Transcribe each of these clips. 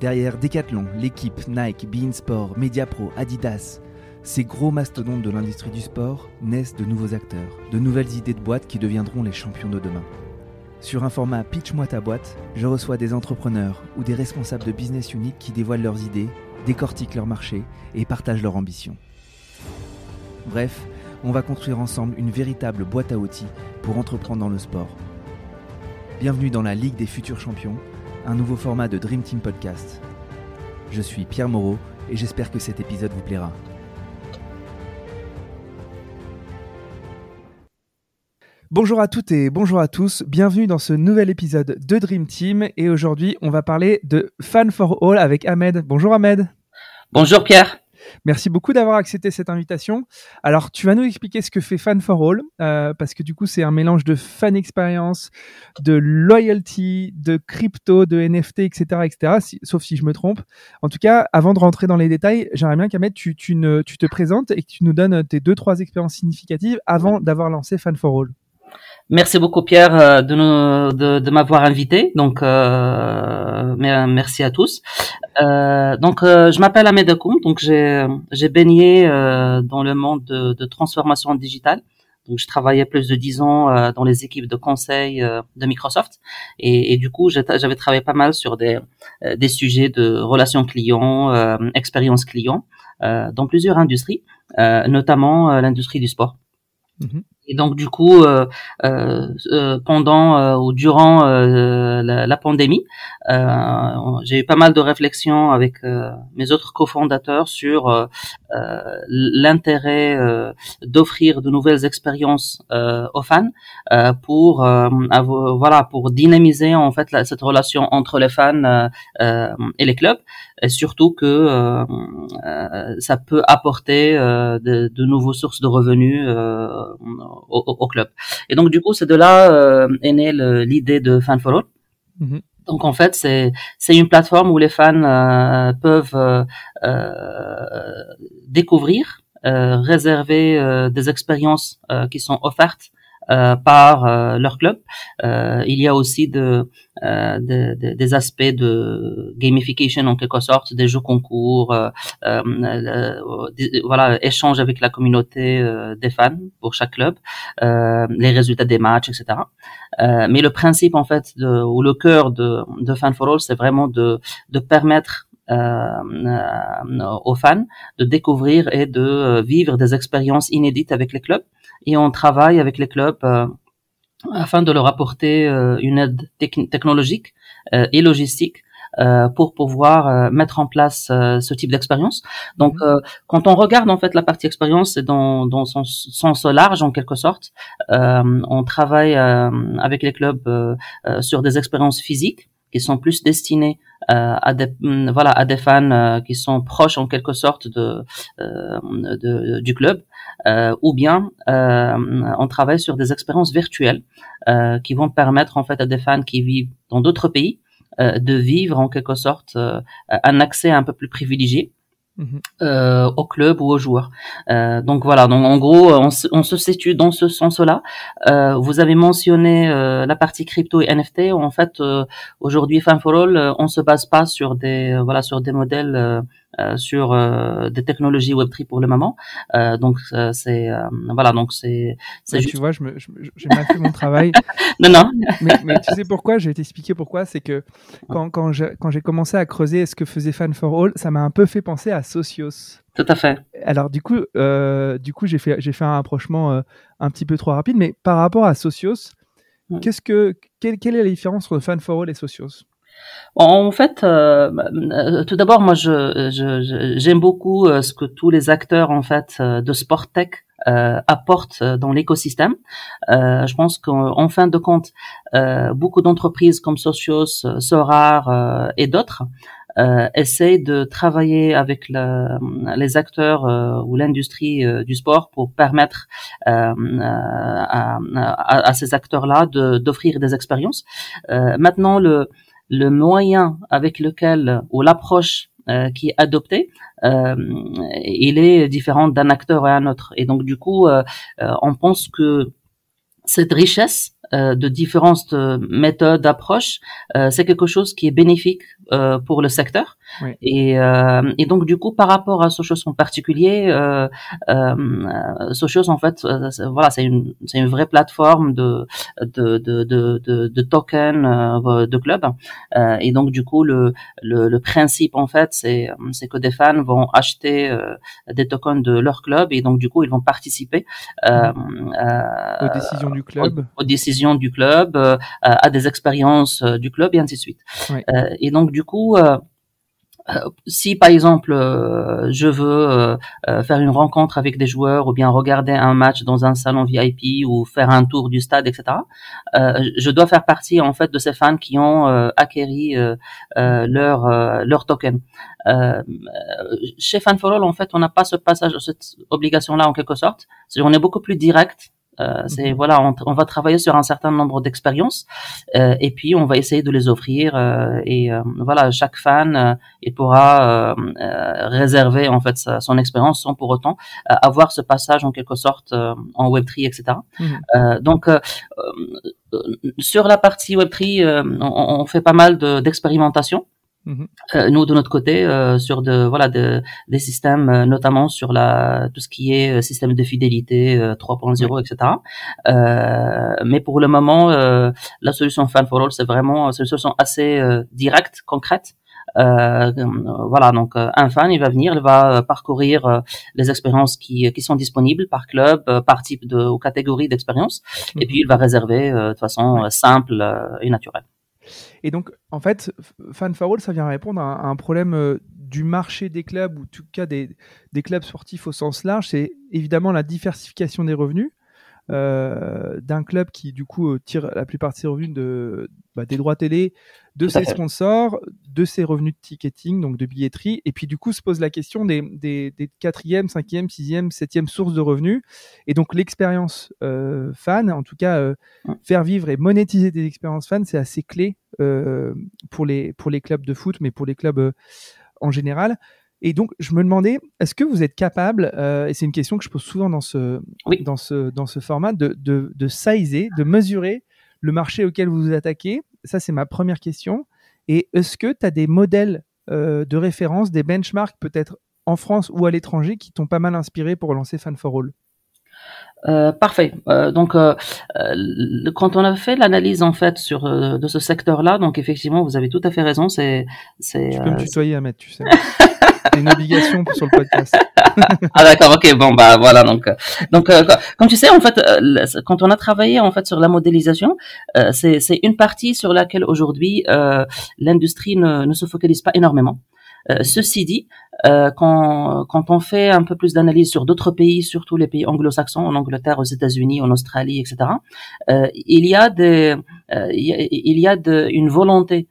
Derrière Decathlon, l'équipe, Nike, Beansport, Mediapro, Adidas, ces gros mastodontes de l'industrie du sport naissent de nouveaux acteurs, de nouvelles idées de boîtes qui deviendront les champions de demain. Sur un format Pitch-moi ta boîte, je reçois des entrepreneurs ou des responsables de business unit qui dévoilent leurs idées, décortiquent leur marché et partagent leurs ambitions. Bref, on va construire ensemble une véritable boîte à outils pour entreprendre dans le sport. Bienvenue dans la Ligue des futurs champions, un nouveau format de Dream Team Podcast. Je suis Pierre Moreau et j'espère que cet épisode vous plaira. Bonjour à toutes et bonjour à tous, bienvenue dans ce nouvel épisode de Dream Team et aujourd'hui on va parler de Fan for All avec Ahmed. Bonjour Ahmed. Bonjour Pierre. Merci beaucoup d'avoir accepté cette invitation. Alors, tu vas nous expliquer ce que fait Fan for All, euh, parce que du coup, c'est un mélange de fan experience, de loyalty, de crypto, de NFT, etc., etc. sauf si je me trompe. En tout cas, avant de rentrer dans les détails, j'aimerais bien qu'Ahmed, tu, tu, tu te présentes et que tu nous donnes tes deux trois expériences significatives avant d'avoir lancé Fan for All. Merci beaucoup Pierre euh, de, de, de m'avoir invité. Donc euh, merci à tous. Euh, donc euh, je m'appelle Ahmed Akoum. Donc j'ai j'ai baigné dans le monde de, de, transformation digitale. Donc je travaillais plus de dix ans dans les équipes de conseil de Microsoft et, et du coup j'avais travaillé pas mal sur des des sujets de relations clients, expérience client dans plusieurs industries, notamment l'industrie du sport. Mm-hmm. Et donc du coup, euh, euh, euh pendant euh, ou durant euh, la, la, pandémie, j'ai eu pas mal de réflexions avec mes autres cofondateurs sur l'intérêt d'offrir de nouvelles expériences aux fans pour voilà pour dynamiser en fait la, cette relation entre les fans et les clubs, et surtout que ça peut apporter de, de nouveaux sources de revenus au, club. Et donc du coup, c'est de là euh, est née l'idée de Fan for All. Mhm. Donc en fait, c'est c'est une plateforme où les fans euh, peuvent euh, découvrir, réserver des expériences qui sont offertes euh, par euh, leur club. Euh, il y a aussi de, de, des aspects de gamification en quelque sorte, des jeux concours, voilà, échange avec la communauté des fans pour chaque club, les résultats des matchs, etc. mais le principe en fait de, ou le cœur de, de Fan for All, c'est vraiment de, de permettre aux fans de découvrir et de vivre des expériences inédites avec les clubs et on travaille avec les clubs euh, afin de leur apporter euh, une aide technologique euh, et logistique pour pouvoir mettre en place ce type d'expérience. Donc, mhm. quand on regarde en fait la partie expérience, c'est dans, dans son sens large en quelque sorte. on travaille avec les clubs sur des expériences physiques qui sont plus destinées à des mm, voilà à des fans qui sont proches en quelque sorte de, de du club euh, ou bien euh, on travaille sur des expériences virtuelles euh, qui vont permettre en fait à des fans qui vivent dans d'autres pays de vivre en quelque sorte un accès un peu plus privilégié. Euh, au club ou aux joueurs. Euh, donc voilà, donc en gros, on, on se situe dans ce sens-là. Euh, vous avez mentionné la partie crypto et NFT. En fait, aujourd'hui, Fan for All, on se base pas sur des voilà sur des modèles euh, sur euh, des technologies Web3 pour le moment. Euh, donc c'est voilà donc c'est c'est tu vois je me j'ai mal fait mon travail. non non. mais, mais, tu sais pourquoi? Je vais t'expliquer pourquoi. C'est que quand quand j'ai quand j'ai commencé à creuser ce que faisait Fan for All, ça m'a un peu fait penser à Socios. Tout à fait. Alors du coup, euh, du coup, j'ai fait, j'ai fait un rapprochement un petit peu trop rapide, mais par rapport à Socios, qu'est-ce que, quelle, quelle, est la différence entre Fan for All et Socios? En fait, euh, euh, tout d'abord, moi, je, j'aime beaucoup euh, ce que tous les acteurs en fait de sport tech apportent dans l'écosystème. je pense qu'en fin de compte, beaucoup d'entreprises comme Socios, Sorar et d'autres euh, essayent de travailler avec les acteurs ou l'industrie du sport pour permettre à, à, ces acteurs-là d'offrir des expériences. maintenant, le le moyen avec lequel ou l'approche euh, qui est adoptée, euh, il est différent d'un acteur à un autre. Et donc du coup, euh, on pense que cette richesse euh, de différentes euh, méthodes, d'approche, euh, c'est quelque chose qui est bénéfique pour le secteur. Et, et, donc du coup, par rapport à Socios en particulier, euh, Socios en fait, voilà, c'est une c'est une vraie plateforme de de de de, de, tokens de club. et donc du coup, le, le, le principe en fait, c'est c'est que des fans vont acheter des tokens de leur club et donc du coup, ils vont participer aux décisions du club, aux, aux décisions du club, euh, à des expériences euh, du club et ainsi de suite. Euh, et donc du coup, si par exemple je veux faire une rencontre avec des joueurs ou bien regarder un match dans un salon VIP ou faire un tour du stade, etc., je dois faire partie en fait de ces fans qui ont acquéri leur leur token. chez Fan for All, en fait, on n'a pas ce passage, cette obligation-là en quelque sorte. On est beaucoup plus direct euh, c'est mhm. voilà, on, on, va travailler sur un certain nombre d'expériences euh, et puis on va essayer de les offrir euh, et euh, voilà, chaque fan euh, il pourra réserver en fait sa, son expérience sans pour autant avoir ce passage en quelque sorte en Web3 etc. Mhm. donc sur la partie Web3, on, on, fait pas mal d'expérimentation. Mhm. Euh, nous de notre côté euh, sur de voilà de, des systèmes euh, notamment sur la tout ce qui est système de fidélité 3.0 etc mais pour le moment la solution Fan for All c'est vraiment une solution assez directe concrète. Euh, voilà, donc un fan, il va venir, il va parcourir les expériences qui, qui sont disponibles par club, par type de ou catégorie d'expérience, et mhm. puis il va réserver de façon simple et naturelle. Et donc, en fait, Fan ça vient répondre à, un problème euh, du marché des clubs, ou en tout cas des clubs sportifs au sens large. C'est évidemment la diversification des revenus. Euh, d'un club qui du coup euh, tire la plupart de ses revenus de, bah, des droits télé, de ses sponsors, de ses revenus de ticketing, donc de billetterie, et puis du coup se pose la question des, des, des quatrième, cinquième, sixième, septième sources de revenus, et donc l'expérience euh, fan, en tout cas faire vivre et monétiser des expériences fans, c'est assez clé pour les pour les clubs de foot, mais pour les clubs en général. Et donc, je me demandais, est-ce que vous êtes capable, euh, et c'est une question que je pose souvent dans ce, dans ce, dans ce format, de, de, de sizer, de mesurer le marché auquel vous vous attaquez? Ça, c'est ma première question. Et est-ce que tu as des modèles euh, de référence, des benchmarks peut-être en France ou à l'étranger qui t'ont pas mal inspiré pour lancer Fan for All? Euh, parfait. Euh, donc, euh, quand on a fait l'analyse en fait sur de ce secteur-là, donc effectivement, vous avez tout à fait raison. C'est, c'est. Tu peux me tutoyer, Ahmed, tu sais. une obligation sur le podcast. ah d'accord, ok, bon bah voilà donc donc comme tu sais en fait quand on a travaillé en fait sur la modélisation, c'est c'est une partie sur laquelle aujourd'hui l'industrie ne, ne se focalise pas énormément. Euh, ceci dit, euh, quand, quand on fait un peu plus d'analyse sur d'autres pays, surtout les pays anglo-saxons, en Angleterre, aux États-Unis, en Australie, etc., euh, il y a des, il y a de, une volonté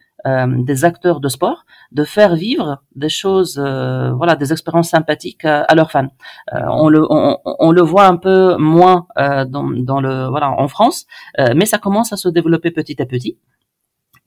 des acteurs de sport de faire vivre des choses, voilà, des expériences sympathiques à, leurs fans. on le, on, on, le voit un peu moins dans, dans le, voilà, en France, mais ça commence à se développer petit à petit.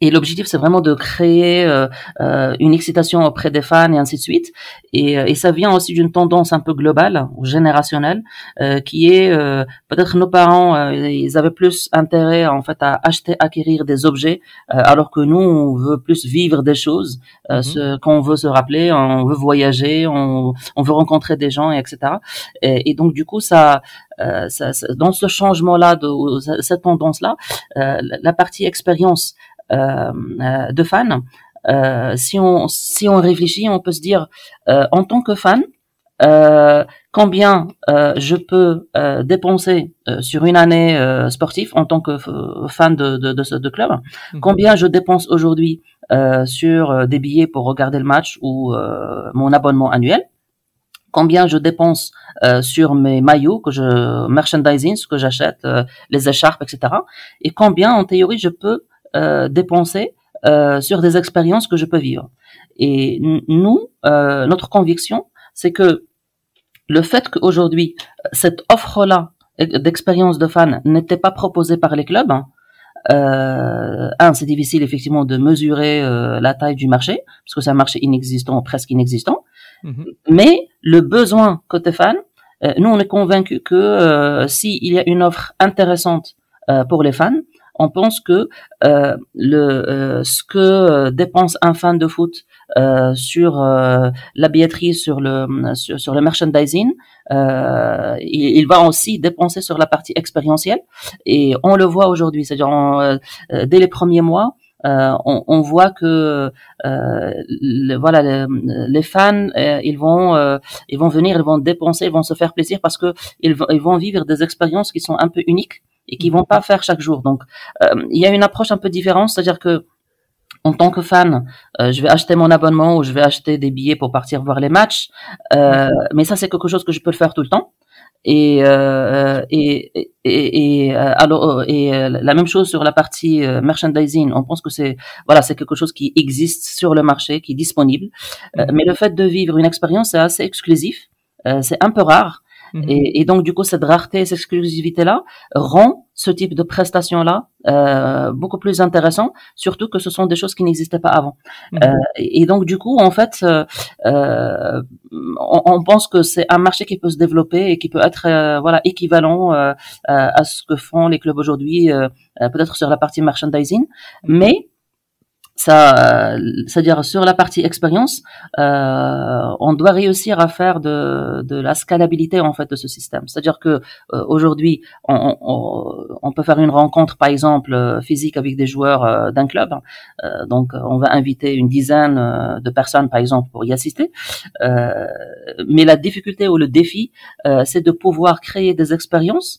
Et l'objectif, c'est vraiment de créer euh, euh, une excitation auprès des fans et ainsi de suite. Et, euh, et ça vient aussi d'une tendance un peu globale ou générationnelle, euh, qui est euh, peut-être nos parents, ils avaient plus intérêt en fait à acheter, acquérir des objets, alors que nous, on veut plus vivre des choses, mm-hmm. ce qu'on veut se rappeler, on veut voyager, on, on veut rencontrer des gens, etc. Et, et donc du coup, ça, ça, ça, dans ce changement-là, de cette tendance-là, la partie expérience euh, euh, de fans. Euh, si on si on réfléchit, on peut se dire en tant que fan, combien je peux dépenser sur une année sportive en tant que fan de, de, de, de club, mhm. combien je dépense aujourd'hui sur des billets pour regarder le match ou mon abonnement annuel, combien je dépense sur mes maillots que je merchandising, ce que j'achète, les écharpes, etc. Et combien en théorie je peux euh, dépenser euh, sur des expériences que je peux vivre. Et nous, euh, notre conviction, c'est que le fait qu'aujourd'hui cette offre-là d'expérience de fan n'était pas proposée par les clubs, hein, euh, un, c'est difficile effectivement de mesurer la taille du marché, parce que c'est un marché inexistant, presque inexistant. Mm-hmm. Mais le besoin côté fan, nous on est convaincu que s'il y a une offre intéressante pour les fans, on pense que euh, le ce que dépense un fan de foot sur la billetterie, sur le sur, le merchandising, il, il, va aussi dépenser sur la partie expérientielle et on le voit aujourd'hui, c'est-à-dire dès les premiers mois. Euh, on, on, voit que euh, voilà les, fans euh, ils vont ils vont venir ils vont dépenser ils vont se faire plaisir parce que ils, ils vont vivre des expériences qui sont un peu uniques et qui vont pas faire chaque jour donc il y a une approche un peu différente c'est-à-dire que en tant que fan, je vais acheter mon abonnement ou je vais acheter des billets pour partir voir les matchs. Euh, mais ça, c'est quelque chose que je peux le faire tout le temps. Et, euh, et, et, et, euh, alors et euh, la même chose sur la partie euh, merchandising. On pense que c'est voilà, c'est quelque chose qui existe sur le marché, qui est disponible. Mhm. mais le fait de vivre une expérience, c'est assez exclusif. c'est un peu rare. Mhm. Et, et, donc du coup, cette rareté, cette exclusivité-là rend ce type de prestation-là euh, beaucoup plus intéressant, surtout que ce sont des choses qui n'existaient pas avant. Mhm. Euh, et, donc du coup, en fait, euh, euh on, on, pense que c'est un marché qui peut se développer et qui peut être euh, voilà équivalent euh, à ce que font les clubs aujourd'hui, peut-être sur la partie merchandising, mhm. mais ça, c'est-à-dire sur la partie expérience, euh, on doit réussir à faire de, de, la scalabilité en fait de ce système. C'est-à-dire que euh, aujourd'hui, on, on, on, peut faire une rencontre, par exemple, euh, physique avec des joueurs euh, d'un club. Euh, donc, on va inviter une dizaine de personnes, par exemple, pour y assister. mais la difficulté ou le défi, c'est de pouvoir créer des expériences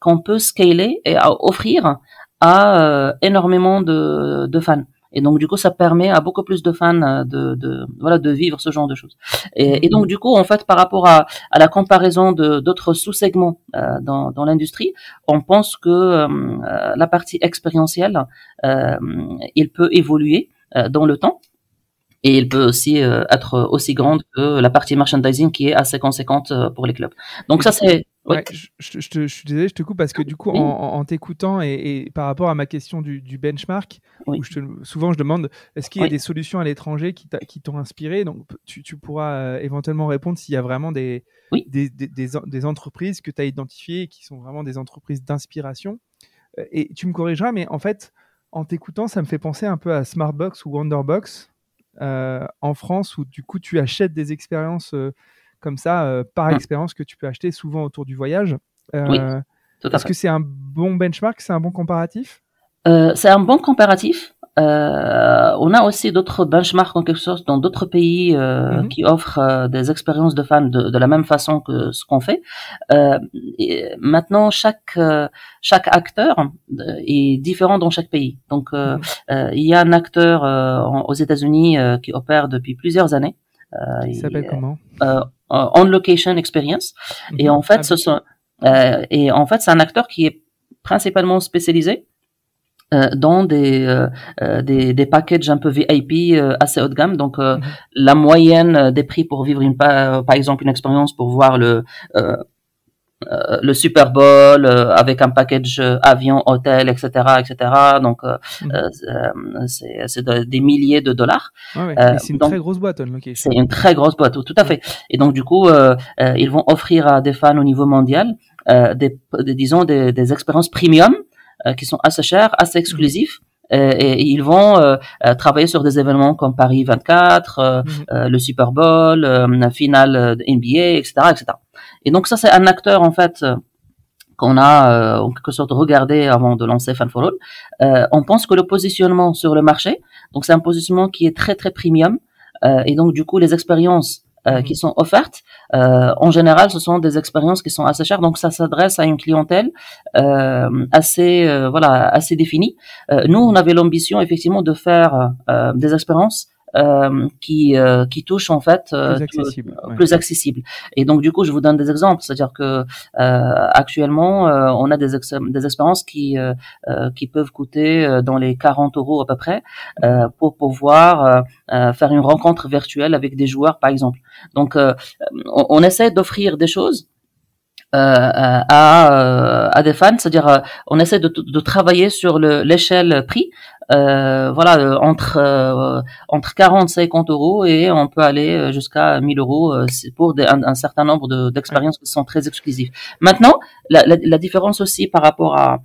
qu'on peut scaler et offrir à énormément de, de fans. Et donc du coup, ça permet à beaucoup plus de fans euh, de, de voilà de vivre ce genre de choses. Et, et, donc du coup, en fait, par rapport à, à la comparaison de d'autres sous-segments euh, dans, dans l'industrie, on pense que euh, la partie expérientielle, euh, il peut évoluer dans le temps et il peut aussi être aussi grande que la partie merchandising qui est assez conséquente pour les clubs. Donc ça c'est Ouais, je, je, suis désolé, je te coupe parce que du coup, en, en t'écoutant et, et, par rapport à ma question du, du benchmark, où je te, souvent je demande est-ce qu'il y a des solutions à l'étranger qui, t'ont inspiré? Donc, tu, tu pourras euh, éventuellement répondre s'il y a vraiment des, des, des, des, entreprises que tu as identifiées qui sont vraiment des entreprises d'inspiration. Euh, et tu me corrigeras, mais en fait, en t'écoutant, ça me fait penser un peu à Smartbox ou Wonderbox euh, en France, où du coup, tu achètes des expériences. Euh, comme ça euh, par mmh. expérience que tu peux acheter souvent autour du voyage. Euh, Est-ce que c'est un bon benchmark, c'est un bon comparatif? Euh, C'est un bon comparatif. Euh, on a aussi d'autres benchmarks en quelque sorte dans d'autres pays euh, mmh. qui offrent euh, des expériences de fans de, de, la même façon que ce qu'on fait. Et maintenant, chaque chaque acteur est différent dans chaque pays. Donc, mmh. il y a un acteur aux États-Unis qui opère depuis plusieurs années. il s'appelle comment? Euh, on location experience. Et mhm. en fait, ce sont euh, et en fait, c'est un acteur qui est principalement spécialisé euh, dans des, euh, des, des packages un peu VIP euh, assez haut de gamme. Donc mhm. la moyenne des prix pour vivre une par exemple une expérience pour voir le euh, le Super Bowl euh, avec un package euh, avion, hôtel, etc., etc. Donc mm. c'est des milliers de dollars. c'est une très grosse boîte, C'est une très grosse boîte, tout à fait. Et donc du coup, ils vont offrir à des fans au niveau mondial des, disons des, des expériences premium qui sont assez chères, assez mm. exclusives. Et, ils vont travailler sur des événements comme Paris 24, mm. le Super Bowl, la finale NBA, etc., etc. Et donc ça, c'est un acteur en fait euh, qu'on a euh, en quelque sorte regardé avant de lancer Fan for All. Euh, on pense que le positionnement sur le marché, donc c'est un positionnement qui est très très premium, euh, et donc du coup les expériences euh, qui sont offertes, euh, en général, ce sont des expériences qui sont assez chères. Donc, ça s'adresse à une clientèle euh, assez, voilà, assez définie. nous, on avait l'ambition effectivement de faire des expériences euh, qui euh, qui touche en fait euh, plus accessible, plus accessible. Et donc du coup, je vous donne des exemples, c'est-à-dire que actuellement, on a des des expériences qui qui peuvent coûter dans les 40 euros à peu près pour pouvoir faire une rencontre virtuelle avec des joueurs, par exemple. Donc, on, on essaie d'offrir des choses euh, à, à des fans, c'est-à-dire on essaie de, de travailler sur l'échelle prix euh, voilà, euh, entre euh, entre 40 et 50 euros et on peut aller jusqu'à 1000 euros pour un, certain nombre d'expériences qui sont très exclusives. Maintenant, la, la, la, différence aussi par rapport à,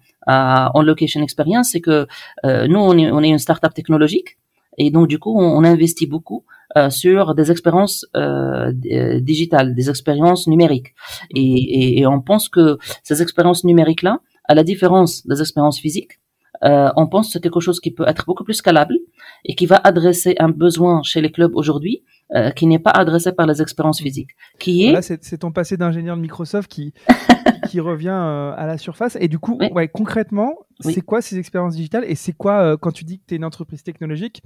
en location experience, c'est que nous, on est, on est une startup technologique et donc du coup, on, investit beaucoup sur des expériences digitales, des expériences numériques. Et, et, on pense que ces expériences numériques-là, à la différence des expériences physiques, euh, on pense que c'est quelque chose qui peut être beaucoup plus scalable et qui va adresser un besoin chez les clubs aujourd'hui euh, qui n'est pas adressé par les expériences physiques. Qui est... c'est ton passé d'ingénieur de Microsoft qui, qui, revient euh, à la surface. Et du coup, ouais, concrètement, c'est quoi ces expériences digitales et c'est quoi, quand tu dis que tu es une entreprise technologique,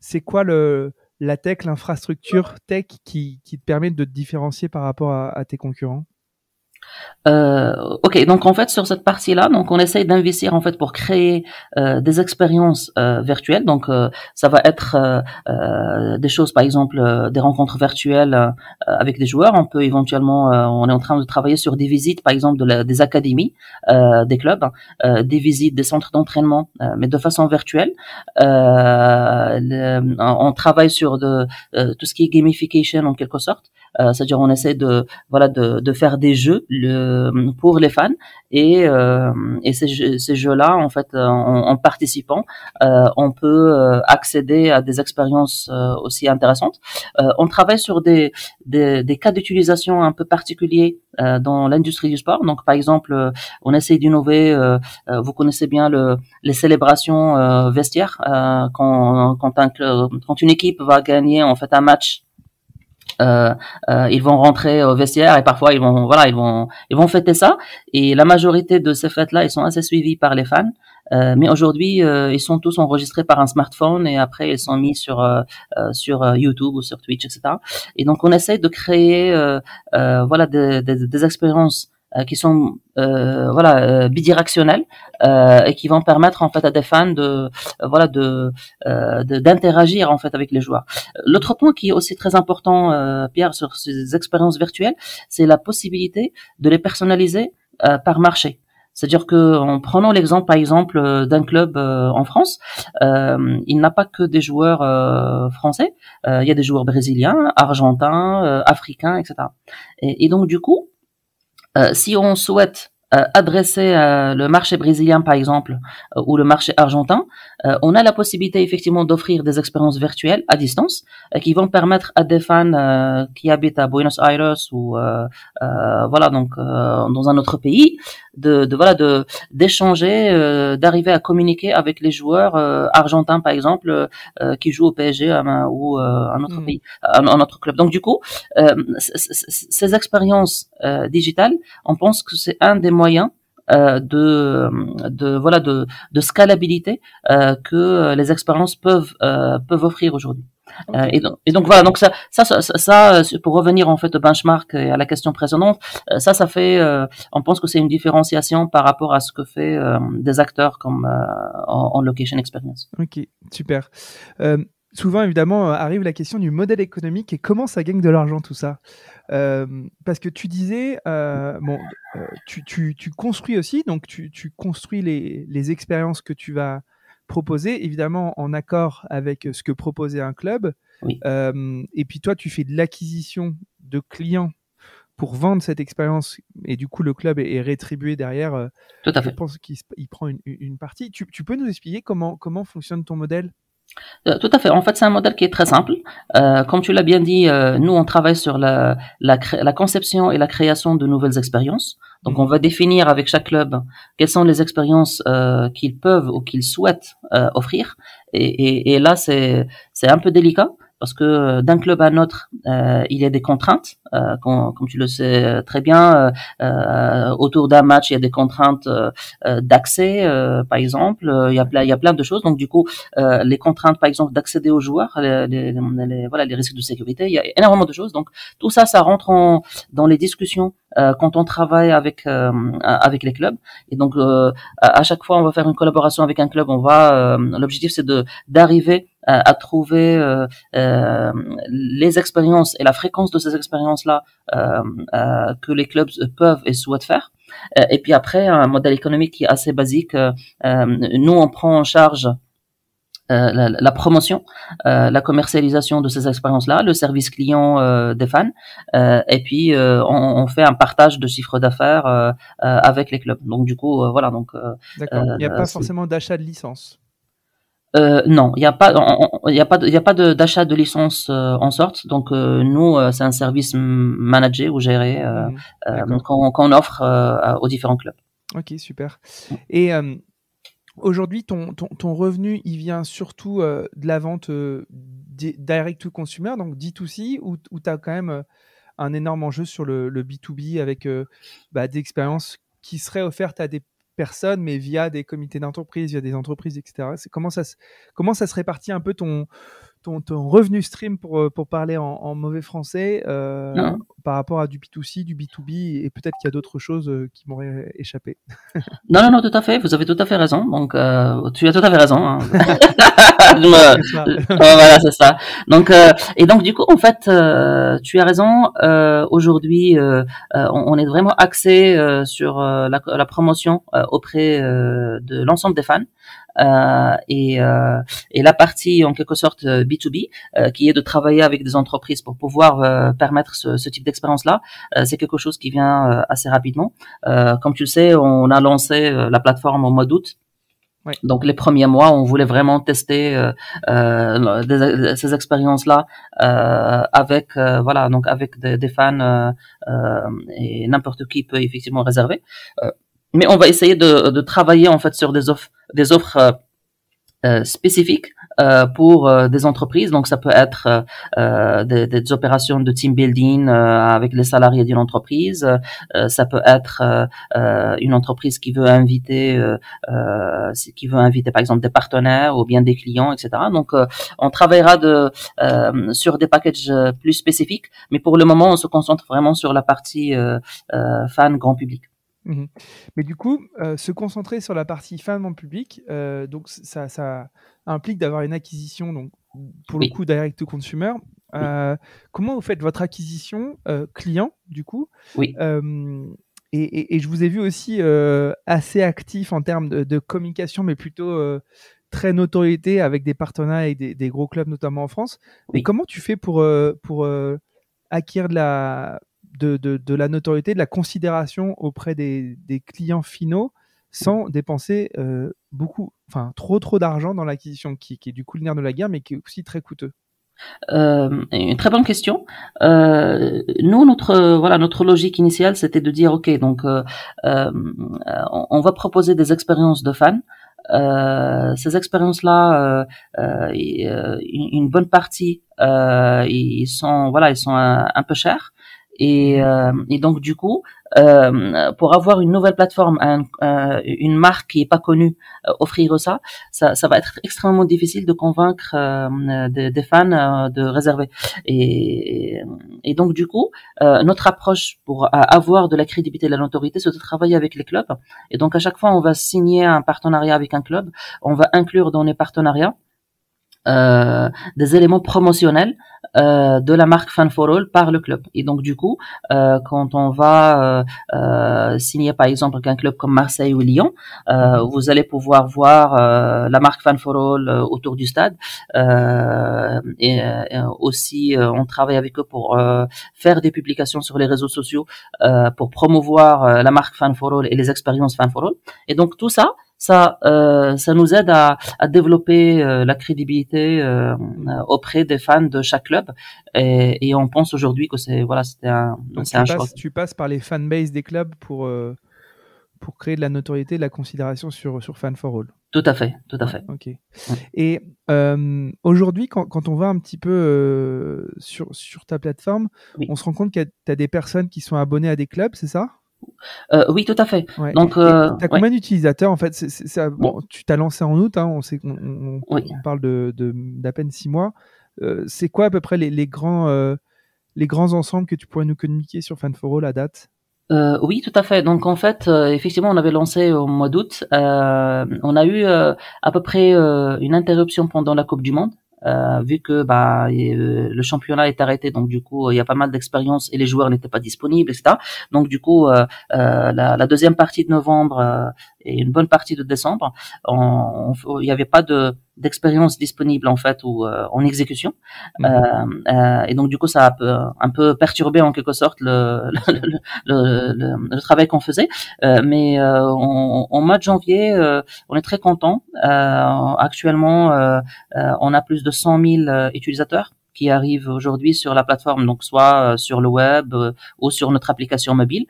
c'est quoi le, la tech, l'infrastructure tech qui, qui, te permet de te différencier par rapport à tes concurrents? Euh, ok, donc en fait sur cette partie-là, donc on essaye d'investir en fait pour créer euh, des expériences euh, virtuelles. Donc euh, ça va être euh, des choses, par exemple des rencontres virtuelles avec des joueurs. On peut éventuellement, on est en train de travailler sur des visites, par exemple de des académies, des clubs, des visites des centres d'entraînement, mais de façon virtuelle. on travaille sur de tout ce qui est gamification en quelque sorte. Euh, c'est-à-dire on essaie de voilà de, de faire des jeux le, pour les fans et, euh, et ces, ces jeux-là en fait en, en participant euh, on peut accéder à des expériences aussi intéressantes. on travaille sur des, des, des cas d'utilisation un peu particuliers dans l'industrie du sport. Donc, par exemple, on essaie d'innover. vous connaissez bien le, les célébrations vestiaires quand, quand, un, quand une équipe va gagner en fait un match euh, euh, ils vont rentrer au vestiaire et parfois ils vont voilà ils vont ils vont fêter ça. Et la majorité de ces fêtes là ils sont assez suivis par les fans. Euh, mais aujourd'hui euh, ils sont tous enregistrés par un smartphone et après ils sont mis sur euh, sur YouTube ou sur Twitch etc et donc on essaie de créer voilà des, des, des expériences euh, qui sont euh, voilà euh, bidirectionnels et qui vont permettre en fait à des fans de voilà de d'interagir en fait avec les joueurs. L'autre point qui est aussi très important, Pierre, sur ces expériences virtuelles, c'est la possibilité de les personnaliser par marché. C'est-à-dire que en prenant l'exemple par exemple d'un club en France, euh, il n'a pas que des joueurs français, il y a des joueurs brésiliens, argentins, africains, etc. Et, donc du coup, euh, si on souhaite euh, adresser euh, le marché brésilien par exemple ou le marché argentin, on a la possibilité effectivement d'offrir des expériences virtuelles à distance qui vont permettre à des fans qui habitent à Buenos Aires ou voilà donc dans un autre pays de, de voilà de d'échanger, euh, d'arriver à communiquer avec les joueurs euh, argentins par exemple euh, qui jouent au PSG ou un autre hmm. pays, un, autre club. Donc du coup, ces expériences digitales, on pense que c'est un des moyens de, de voilà de, de scalabilité que les expériences peuvent peuvent offrir aujourd'hui. Euh, et, donc, et, donc, voilà, donc ça, ça, ça, ça, euh, pour revenir en fait au benchmark et à la question précédente, euh, ça, ça fait, on pense que c'est une différenciation par rapport à ce que fait des acteurs comme en, location experience. Ok, super. souvent, évidemment, arrive la question du modèle économique et comment ça gagne de l'argent tout ça? Parce que tu disais, bon, tu, tu, tu, construis aussi, donc tu, tu construis les, les expériences que tu vas proposé, évidemment en accord avec ce que proposait un club. Euh, et puis toi, tu fais de l'acquisition de clients pour vendre cette expérience et du coup le club est, rétribué derrière. Euh, Tout à fait. Je pense qu'il prend une, partie. Tu, tu, peux nous expliquer comment, comment fonctionne ton modèle? euh, tout à fait. En fait, c'est un modèle qui est très simple. Euh, comme tu l'as bien dit, euh, nous, on travaille sur la, la, la, conception et la création de nouvelles expériences. Donc, on va définir avec chaque club quelles sont les expériences qu'ils peuvent ou qu'ils souhaitent offrir. Et, et, et là, c'est un peu délicat parce que euh, d'un club à un autre, euh, il y a des contraintes, euh, comme, tu le sais très bien. autour d'un match, il y a des contraintes d'accès, par exemple. il y a plein, il y a plein de choses. Donc du coup, les contraintes, par exemple, d'accéder aux joueurs, les, les, les, voilà, les risques de sécurité, il y a énormément de choses. Donc tout ça, ça rentre en, dans les discussions quand on travaille avec avec les clubs. Et donc à, chaque fois, on va faire une collaboration avec un club. On va, l'objectif, c'est de d'arriver à trouver euh, euh, les expériences et la fréquence de ces expériences-là euh, euh que les clubs peuvent et souhaitent faire. Euh, et puis après, un modèle économique qui est assez basique. nous, on prend en charge la, la, promotion, la commercialisation de ces expériences-là, le service client des fans, et puis on, on, fait un partage de chiffre d'affaires avec les clubs. Donc du coup, voilà. Donc, D'accord. Il n'y a pas forcément d'achat de licence. Euh, non, il n'y a pas, il a pas, il a pas d'achat de, licence euh, en sorte. Donc euh, nous, c'est un service managé ou géré mmh, qu'on offre aux différents clubs. Ok, super. Et aujourd'hui, ton, ton, ton, revenu, il vient surtout de la vente direct to consumer, donc D2C, ou, ou tu as quand même un énorme enjeu sur le, le B2B avec bah, des expériences qui seraient offertes à des personnes, mais via des comités d'entreprise, via des entreprises, etc. Comment ça se répartit un peu ton, ton, ton revenu stream, pour, euh, pour parler en, mauvais français, euh, par rapport à du B2C, du B2B, et peut-être qu'il y a d'autres choses euh, qui m'auraient échappé. non, non, non, tout à fait, vous avez tout à fait raison. Donc, euh, tu as tout à fait raison. Hein. voilà, c'est ça. Donc, euh, et donc, du coup, en fait, tu as raison. Aujourd'hui, on, est vraiment axé sur la, la, promotion auprès de l'ensemble des fans. Euh, et, euh, et la partie en quelque sorte B2B, euh, qui est de travailler avec des entreprises pour pouvoir permettre ce, ce type d'expérience-là, c'est quelque chose qui vient assez rapidement. comme tu sais, on a lancé la plateforme au mois d'août. Oui. Donc les premiers mois, on voulait vraiment tester euh, euh, ces expériences-là euh, avec voilà donc avec des, des fans et n'importe qui peut effectivement réserver mais on va essayer de, de, travailler en fait sur des offres, des offres euh, euh spécifiques euh, pour euh, des entreprises. Donc ça peut être euh, des, des, opérations de team building avec les salariés d'une entreprise. ça peut être une entreprise qui veut inviter, qui veut inviter par exemple des partenaires ou bien des clients, etc. Donc on travaillera de sur des packages plus spécifiques, mais pour le moment on se concentre vraiment sur la partie fan grand public. Mmh Mais du coup, euh, se concentrer sur la partie fan en public, euh, donc ça, ça implique d'avoir une acquisition, donc pour le coup direct to consumer. Euh, comment vous faites votre acquisition client du coup? Oui. Et, et, je vous ai vu aussi assez actif en termes de, de communication, mais plutôt très notoriété avec des partenariats et des, des, gros clubs, notamment en France. Oui. comment tu fais pour, pour acquérir de la de, la notoriété, de la considération auprès des, clients finaux sans dépenser euh, beaucoup, enfin trop trop d'argent dans l'acquisition, qui, est du coup le nerf de la guerre, mais qui est aussi très coûteux. Euh, une très bonne question. Euh, nous, notre voilà, notre logique initiale, c'était de dire, ok, donc on va proposer des expériences de fans. Ces expériences-là, une, bonne partie, ils sont voilà, ils sont un, un peu chers. Et, euh, et, donc du coup, euh, pour avoir une nouvelle plateforme, euh, une marque qui est pas connue, euh, offrir ça, ça, ça, va être extrêmement difficile de convaincre euh, des, des, fans de réserver. Et, et, donc du coup, notre approche pour avoir de la crédibilité et de la notoriété, c'est de travailler avec les clubs. Et donc à chaque fois, on va signer un partenariat avec un club, on va inclure dans les partenariats euh, des éléments promotionnels euh, de la marque Fan for All par le club. Et donc du coup, euh, quand on va euh, signer par exemple avec un club comme Marseille ou Lyon, vous allez pouvoir voir la marque Fan for All autour du stade. et, aussi, on travaille avec eux pour faire des publications sur les réseaux sociaux pour promouvoir la marque Fan for All et les expériences Fan for All. Et donc tout ça, ça, euh, ça nous aide à, à développer euh, la crédibilité euh, auprès des fans de chaque club. Et, et on pense aujourd'hui que c'est voilà, c'était un, c'est un choix. Tu passes par les fanbases des clubs pour pour créer de la notoriété, de la considération sur sur Fan for All. Tout à fait, tout à fait. Ok. Et euh, aujourd'hui, quand, quand, on va un petit peu euh, sur, sur ta plateforme, on se rend compte que tu as des personnes qui sont abonnées à des clubs, c'est ça? Euh, oui, tout à fait. Donc, euh, as combien d'utilisateurs en fait? Bon, Tu t'as lancé en août, hein, on, sait, on, on, parle de, d'à peine six mois. Euh, c'est quoi à peu près les, les grands, euh, les grands ensembles que tu pourrais nous communiquer sur Fan4All à date? Euh, oui, tout à fait. Donc en fait, euh, effectivement, on avait lancé au mois d'août. Euh, on a eu à peu près une interruption pendant la Coupe du Monde. Euh, vu que bah, euh, le championnat est arrêté, donc du coup il y a pas mal d'expérience et les joueurs n'étaient pas disponibles, etc. Donc du coup euh, la, la, deuxième partie de novembre et une bonne partie de décembre, il n'y avait pas de d'expériences disponibles en fait ou euh, en exécution. Mhm. Euh, et donc du coup, ça a un peu, un peu perturbé en quelque sorte le, le, le, le travail qu'on faisait. mais en mois de janvier, on est très content. actuellement, on a plus de 100 000 utilisateurs qui arrivent aujourd'hui sur la plateforme, donc soit sur le web ou sur notre application mobile,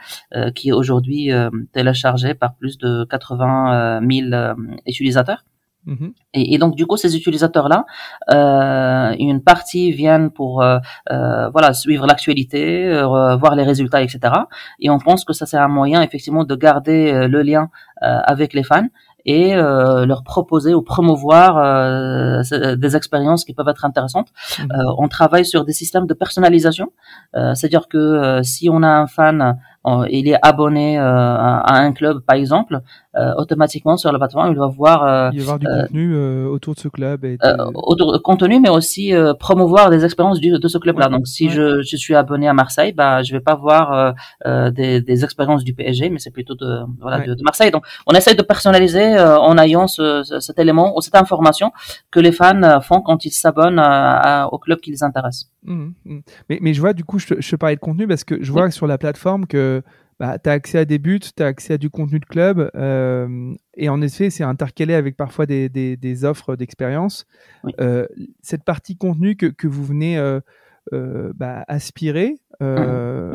qui est aujourd'hui téléchargée par plus de 80 000 utilisateurs. Mhm. Et, et, donc du coup ces utilisateurs là, euh, une partie viennent pour euh, euh, voilà suivre l'actualité, euh, voir les résultats, etc. Et on pense que ça c'est un moyen effectivement de garder euh, le lien avec les fans et euh, leur proposer ou promouvoir euh, des expériences qui peuvent être intéressantes. Euh, on travaille sur des systèmes de personnalisation, c'est-à-dire que si on a un fan il est abonné euh, à, un club, par exemple, automatiquement sur la plateforme, il va voir. Euh, il va voir du contenu autour de ce club. Et autour contenu, mais aussi promouvoir des expériences de ce club-là. Donc, si je, je, suis abonné à Marseille, bah, je vais pas voir des, des, expériences du PSG, mais c'est plutôt de, voilà, de, de, Marseille. Donc, on essaie de personnaliser en ayant ce, cet élément ou cette information que les fans font quand ils s'abonnent au club qui les intéresse. Mmh, mmh. Mais, mais je vois, du coup, je, je parlais de contenu parce que je vois sur la plateforme que bah, tu as accès à des buts, tu as accès à du contenu de club. Euh, et en effet, c'est intercalé avec parfois des, des, des offres d'expérience. Euh, cette partie contenu que, que vous venez euh, euh bah, aspirer, mmh.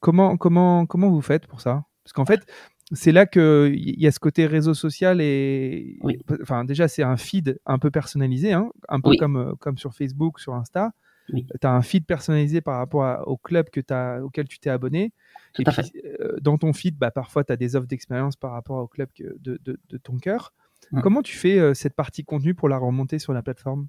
comment, comment, comment vous faites pour ça? Parce qu'en fait, c'est là qu'il y a ce côté réseau social et enfin déjà c'est un feed un peu personnalisé, hein, un peu comme, comme sur Facebook, sur Insta. Tu as un feed personnalisé par rapport au club que as, auquel tu t'es abonné. et euh, dans ton feed, bah, parfois, tu as des offres d'expérience par rapport au club de, de, ton cœur. Mmh. Comment tu fais euh, cette partie contenu pour la remonter sur la plateforme?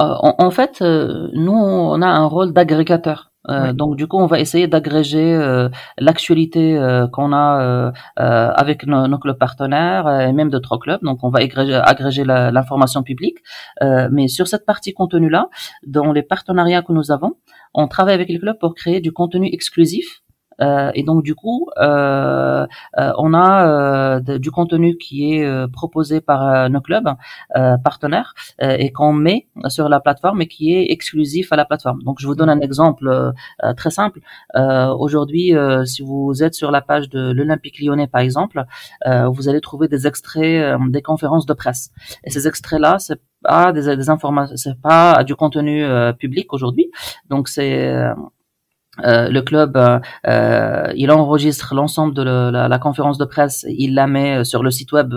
Euh, en, fait, nous, on a un rôle d'agrégateur. Euh, donc du coup, on va essayer d'agréger euh, l'actualité euh, qu'on a avec nos, clubs partenaires et même d'autres clubs. Donc on va agréger, agréger l'information publique. mais sur cette partie contenu-là, dans les partenariats que nous avons, on travaille avec les clubs pour créer du contenu exclusif euh, et donc du coup, euh, euh, on a du contenu qui est proposé par nos clubs partenaires et qu'on met sur la plateforme et qui est exclusif à la plateforme. Donc je vous donne un exemple très simple. Aujourd'hui, si vous êtes sur la page de l'Olympique Lyonnais par exemple, vous allez trouver des extraits des conférences de presse. Et ces extraits-là, c'est pas des, des informations, c'est pas du contenu public aujourd'hui. Donc c'est euh, le club, euh, euh, il enregistre l'ensemble de la, la, conférence de presse, il la met sur le site web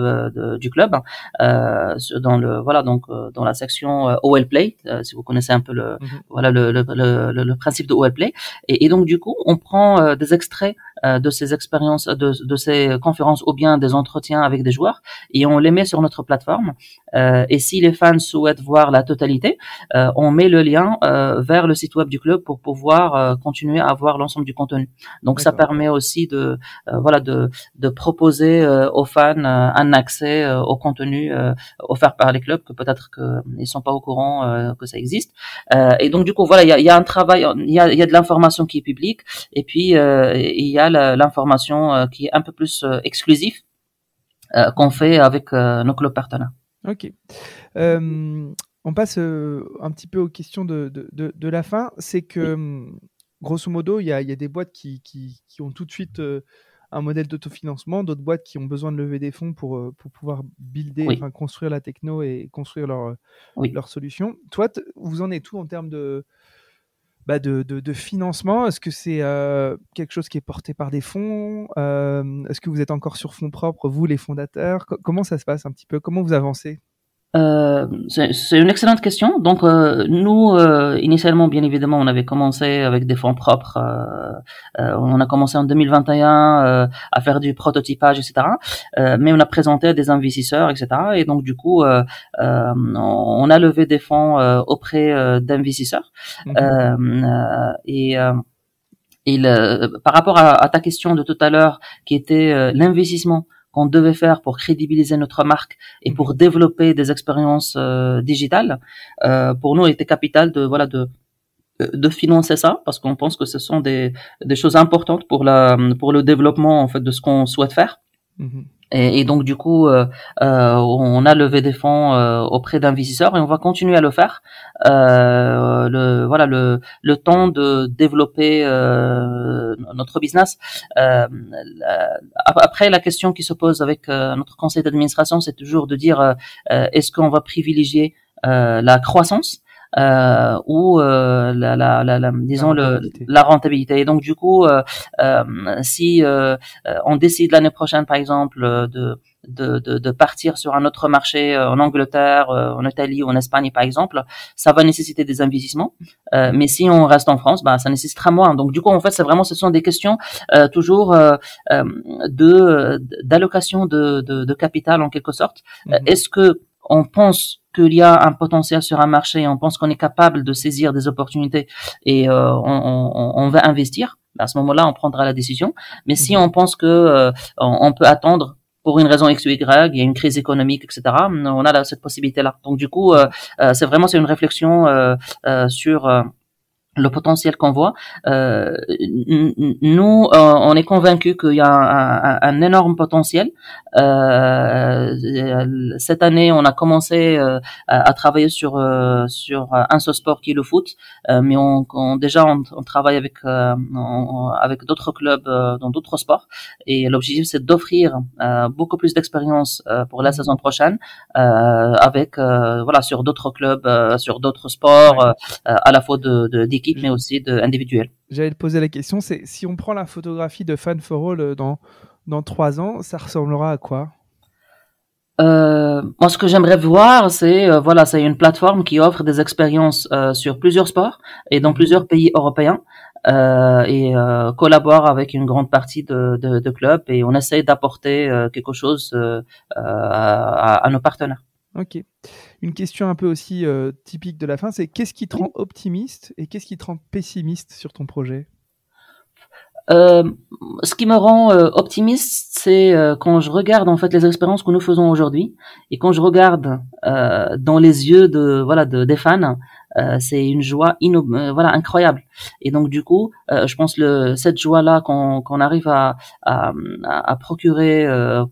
du club, dans le voilà donc dans la section OL Play, si vous connaissez un peu le mhm. voilà le, le, le, le, principe de OL Play, et, et, donc du coup on prend des extraits de ces expériences, de, de, ces conférences ou bien des entretiens avec des joueurs et on les met sur notre plateforme. Euh, et si les fans souhaitent voir la totalité, euh, on met le lien vers le site web du club pour pouvoir continuer à voir l'ensemble du contenu. Donc ça permet aussi de voilà de, de proposer aux fans un accès au contenu offert par les clubs que peut-être qu'ils sont pas au courant que ça existe. et donc du coup voilà il y a, y a, un travail, il y a, y a de l'information qui est publique et puis il y a l'information euh, qui est un peu plus euh, exclusive euh, qu'on fait avec nos clubs partenaires. Ok. on passe un petit peu aux questions de, de, la fin. C'est que, hum, grosso modo, il y a, y a, des boîtes qui, qui, qui, ont tout de suite un modèle d'autofinancement, d'autres boîtes qui ont besoin de lever des fonds pour, pour pouvoir builder, enfin, construire la techno et construire leur, leur solution. Toi, vous en êtes tout en termes de, bah, de, de, financement Est-ce que c'est euh, quelque chose qui est porté par des fonds euh, Est-ce que vous êtes encore sur fonds propres, vous les fondateurs Comment ça se passe un petit peu Comment vous avancez? Euh, c'est une excellente question. Donc euh, nous, euh, initialement, bien évidemment, on avait commencé avec des fonds propres. on a commencé en 2021 à faire du prototypage, etc. mais on a présenté à des investisseurs, etc. Et donc du coup, on a levé des fonds auprès d'investisseurs. Mhm. et et par rapport à, à, ta question de tout à l'heure, qui était l'investissement qu'on devait faire pour crédibiliser notre marque et pour mhm. développer des expériences euh, digitales, euh, pour nous, il était capital de voilà de de financer ça parce qu'on pense que ce sont des, des choses importantes pour la pour le développement en fait de ce qu'on souhaite faire. Mhm. Et, donc du coup, euh, euh, on a levé des fonds euh, auprès d'investisseurs et on va continuer à le faire. Euh, le, voilà, le, le temps de développer euh, notre business. après, la question qui se pose avec notre conseil d'administration, c'est toujours de dire est-ce qu'on va privilégier la croissance? Euh, ou euh, la, la, la, disons la rentabilité. Le, la rentabilité. Et donc du coup, euh, euh si euh, on décide l'année prochaine, par exemple, de de, de, de, partir sur un autre marché en Angleterre, en Italie ou en Espagne par exemple, ça va nécessiter des investissements. Euh, mais si on reste en France, bah, ça nécessitera moins. Donc du coup, en fait, c'est vraiment ce sont des questions euh, toujours euh, de d'allocation de, de, de, capital en quelque sorte. Mm-hmm. Est-ce que on pense qu'il y a un potentiel sur un marché, on pense qu'on est capable de saisir des opportunités et euh, on, on, on, va investir, à ce moment-là, on prendra la décision. Mais si mhm. on pense que euh, on, peut attendre pour une raison X ou Y, il y a une crise économique, etc. On a cette possibilité-là. Donc du coup, euh, c'est vraiment c'est une réflexion sur le potentiel qu'on voit. Euh, nous, euh, on est convaincus qu'il y a un, un, énorme potentiel. Euh, cette année, on a commencé euh, à, travailler sur euh, sur un seul sport qui est le foot, mais on, on déjà on, on, travaille avec avec d'autres clubs dans d'autres sports. Et l'objectif, c'est d'offrir beaucoup plus d'expérience pour la saison prochaine avec voilà sur d'autres clubs, sur d'autres sports, à la fois de, de mais aussi de, individuel. J'allais te poser la question, c'est si on prend la photographie de Fan for All euh, dans, dans trois ans, ça ressemblera à quoi? Euh, moi, ce que j'aimerais voir, c'est euh, voilà, c'est une plateforme qui offre des expériences euh, sur plusieurs sports et dans plusieurs pays européens et collabore avec une grande partie de, de, de clubs et on essaie d'apporter quelque chose à, à, nos partenaires. Ok. Une question un peu aussi euh, typique de la fin, c'est qu'est-ce qui te rend optimiste et qu'est-ce qui te rend pessimiste sur ton projet? Euh, ce qui me rend euh, optimiste, c'est euh, quand je regarde en fait les expériences que nous faisons aujourd'hui et quand je regarde dans les yeux de voilà de, des fans, c'est une joie voilà incroyable. Et donc du coup, je pense le cette joie là qu'on qu'on arrive à à, à procurer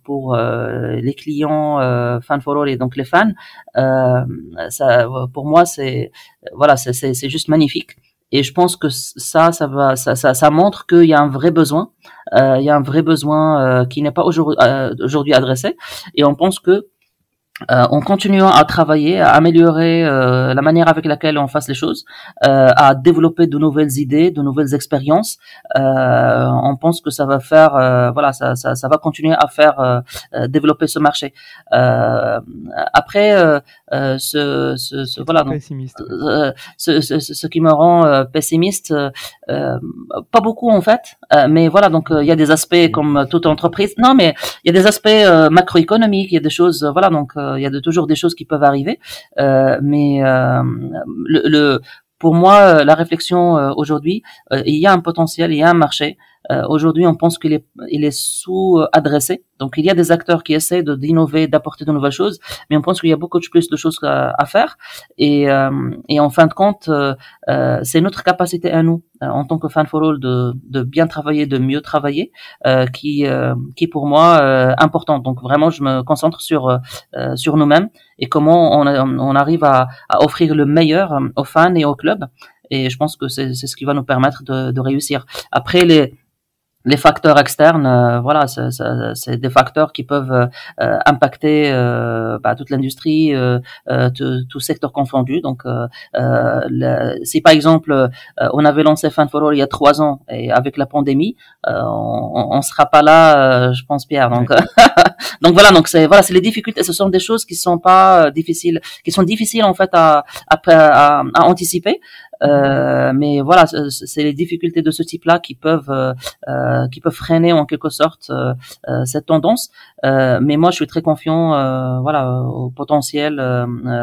pour les clients fan for et donc les fans, ça pour moi c'est voilà c'est c'est juste magnifique. Et je pense que ça, ça va, ça, ça, ça montre qu'il y a un vrai besoin. Euh, il y a un vrai besoin euh, qui n'est pas aujourd'hui euh, aujourd'hui adressé. Et on pense que euh, en continuant à travailler, à améliorer euh, la manière avec laquelle on fasse les choses, euh, à développer de nouvelles idées, de nouvelles expériences, euh, on pense que ça va faire, euh, voilà, ça, ça, ça, va continuer à faire euh, développer ce marché. après, ce, ce, ce voilà, donc, ce, ce, ce, qui me rend pessimiste, pas beaucoup en fait, mais voilà, donc il y a des aspects comme toute entreprise. Non, mais il y a des aspects macroéconomiques, il y a des choses, voilà, donc il y a de, toujours des choses qui peuvent arriver, euh, mais euh, le, le, pour moi, la réflexion euh, aujourd'hui, il y a un potentiel, il y a un marché. Aujourd'hui, on pense qu'il est, il est sous-adressé. Donc il y a des acteurs qui essaient de d'innover, d'apporter de nouvelles choses, mais on pense qu'il y a beaucoup plus de choses à, faire. Et, euh, et, en fin de compte, euh, euh c'est notre capacité à nous, euh, en tant que fan for all, de, de bien travailler, de mieux travailler, euh, qui qui pour moi important. Donc vraiment, je me concentre sur sur nous-mêmes et comment on, on arrive à, à offrir le meilleur aux fans et aux clubs. Et je pense que c'est ce qui va nous permettre de, de réussir. Après les les facteurs externes, euh, voilà, c'est des facteurs qui peuvent euh, impacter euh, bah, toute l'industrie, tout, secteur confondu. Donc, si par exemple on avait lancé Fan for All il y a trois ans et avec la pandémie, on, on sera pas là, je pense, Pierre. Donc, donc voilà, donc c'est voilà, c'est les difficultés. Ce sont des choses qui sont pas difficiles, qui sont difficiles en fait à, à, à, à anticiper. Euh, mais voilà, c'est les difficultés de ce type-là qui peuvent euh, euh, qui peuvent freiner en quelque sorte cette tendance. mais moi, je suis très confiant, voilà, au potentiel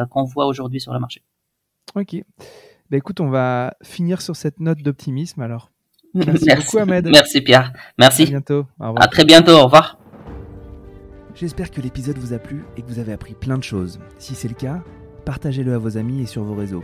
qu'on voit aujourd'hui sur le marché. Ok. Bah, écoute, on va finir sur cette note d'optimisme alors. Merci, beaucoup Ahmed. Merci Pierre. Merci. À bientôt. Au revoir. À très bientôt. Au revoir. J'espère que l'épisode vous a plu et que vous avez appris plein de choses. Si c'est le cas, partagez-le à vos amis et sur vos réseaux.